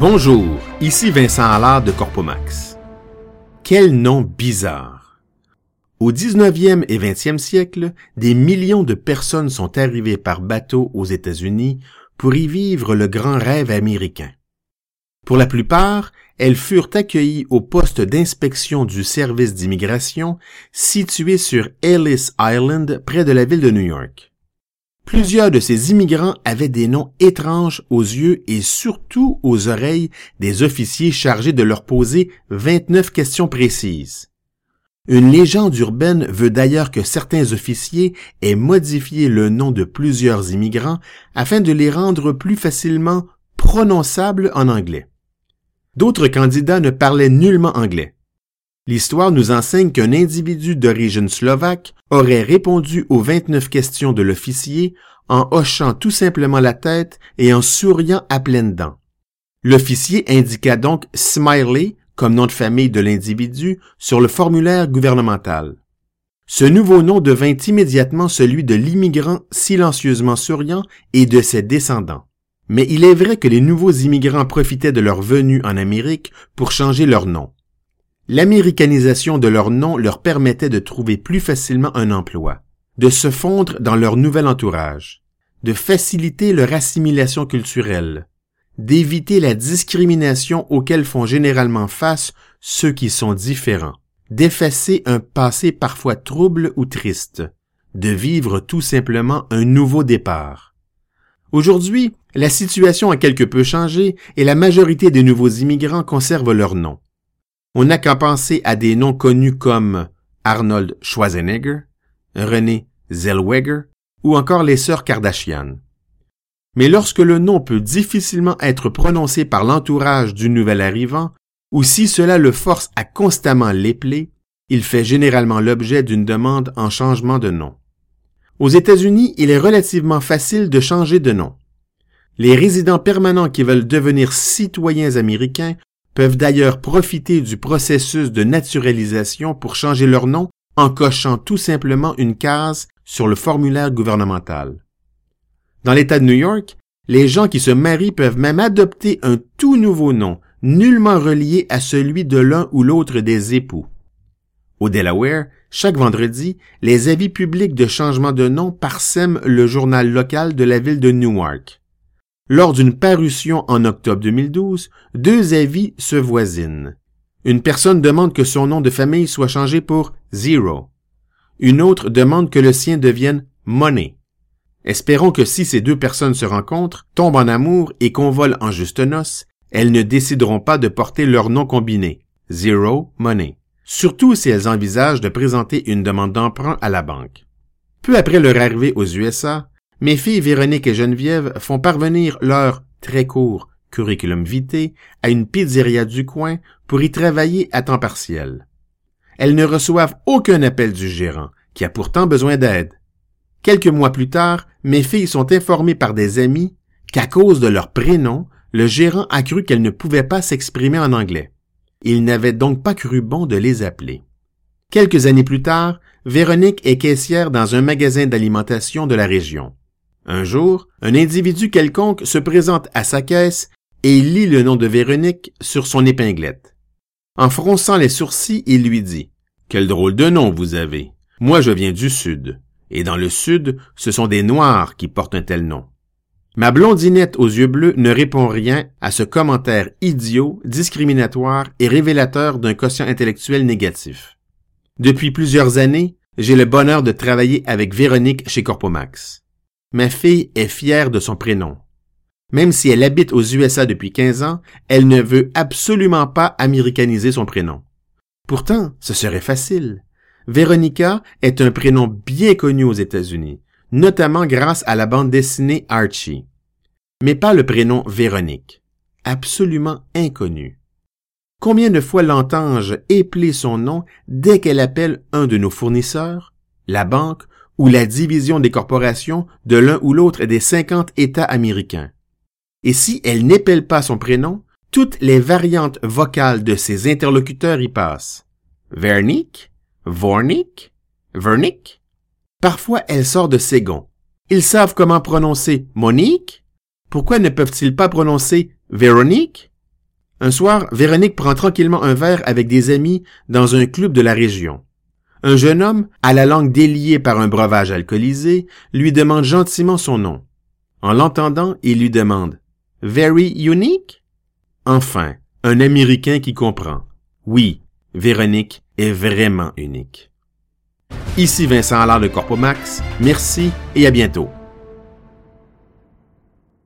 Bonjour, ici Vincent Allard de Corpomax. Quel nom bizarre! Au 19e et 20e siècle, des millions de personnes sont arrivées par bateau aux États-Unis pour y vivre le grand rêve américain. Pour la plupart, elles furent accueillies au poste d'inspection du service d'immigration situé sur Ellis Island près de la ville de New York. Plusieurs de ces immigrants avaient des noms étranges aux yeux et surtout aux oreilles des officiers chargés de leur poser 29 questions précises. Une légende urbaine veut d'ailleurs que certains officiers aient modifié le nom de plusieurs immigrants afin de les rendre plus facilement prononçables en anglais. D'autres candidats ne parlaient nullement anglais. L'histoire nous enseigne qu'un individu d'origine slovaque aurait répondu aux 29 questions de l'officier en hochant tout simplement la tête et en souriant à pleines dents. L'officier indiqua donc Smiley comme nom de famille de l'individu sur le formulaire gouvernemental. Ce nouveau nom devint immédiatement celui de l'immigrant silencieusement souriant et de ses descendants. Mais il est vrai que les nouveaux immigrants profitaient de leur venue en Amérique pour changer leur nom. L'américanisation de leur nom leur permettait de trouver plus facilement un emploi, de se fondre dans leur nouvel entourage, de faciliter leur assimilation culturelle, d'éviter la discrimination auquel font généralement face ceux qui sont différents, d'effacer un passé parfois trouble ou triste, de vivre tout simplement un nouveau départ. Aujourd'hui, la situation a quelque peu changé et la majorité des nouveaux immigrants conservent leur nom. On n'a qu'à penser à des noms connus comme Arnold Schwarzenegger, René Zellweger ou encore les sœurs Kardashian. Mais lorsque le nom peut difficilement être prononcé par l'entourage du nouvel arrivant, ou si cela le force à constamment l'épeler, il fait généralement l'objet d'une demande en changement de nom. Aux États-Unis, il est relativement facile de changer de nom. Les résidents permanents qui veulent devenir citoyens américains peuvent d'ailleurs profiter du processus de naturalisation pour changer leur nom en cochant tout simplement une case sur le formulaire gouvernemental. Dans l'État de New York, les gens qui se marient peuvent même adopter un tout nouveau nom, nullement relié à celui de l'un ou l'autre des époux. Au Delaware, chaque vendredi, les avis publics de changement de nom parsèment le journal local de la ville de Newark. Lors d'une parution en octobre 2012, deux avis se voisinent. Une personne demande que son nom de famille soit changé pour Zero. Une autre demande que le sien devienne Money. Espérons que si ces deux personnes se rencontrent, tombent en amour et convolent en juste noces, elles ne décideront pas de porter leur nom combiné, Zero Money, surtout si elles envisagent de présenter une demande d'emprunt à la banque. Peu après leur arrivée aux USA, mes filles Véronique et Geneviève font parvenir leur très court curriculum vitae à une pizzeria du coin pour y travailler à temps partiel. Elles ne reçoivent aucun appel du gérant, qui a pourtant besoin d'aide. Quelques mois plus tard, mes filles sont informées par des amis qu'à cause de leur prénom, le gérant a cru qu'elles ne pouvaient pas s'exprimer en anglais. Il n'avait donc pas cru bon de les appeler. Quelques années plus tard, Véronique est caissière dans un magasin d'alimentation de la région. Un jour, un individu quelconque se présente à sa caisse et lit le nom de Véronique sur son épinglette. En fronçant les sourcils, il lui dit Quel drôle de nom vous avez. Moi je viens du Sud. Et dans le Sud, ce sont des Noirs qui portent un tel nom. Ma blondinette aux yeux bleus ne répond rien à ce commentaire idiot, discriminatoire et révélateur d'un quotient intellectuel négatif. Depuis plusieurs années, j'ai le bonheur de travailler avec Véronique chez Corpomax. Ma fille est fière de son prénom. Même si elle habite aux USA depuis 15 ans, elle ne veut absolument pas américaniser son prénom. Pourtant, ce serait facile. Véronica est un prénom bien connu aux États-Unis, notamment grâce à la bande dessinée Archie. Mais pas le prénom Véronique. Absolument inconnu. Combien de fois l'entends-je épeler son nom dès qu'elle appelle un de nos fournisseurs, la banque ou la division des corporations de l'un ou l'autre des 50 États américains. Et si elle n'épelle pas son prénom, toutes les variantes vocales de ses interlocuteurs y passent. Vernick, Vornick, Vernick. Parfois, elle sort de ses gonds. Ils savent comment prononcer Monique. Pourquoi ne peuvent-ils pas prononcer Véronique? Un soir, Véronique prend tranquillement un verre avec des amis dans un club de la région. Un jeune homme, à la langue déliée par un breuvage alcoolisé, lui demande gentiment son nom. En l'entendant, il lui demande Very unique? Enfin, un Américain qui comprend. Oui, Véronique est vraiment unique. Ici Vincent Allard de Corpomax. Merci et à bientôt.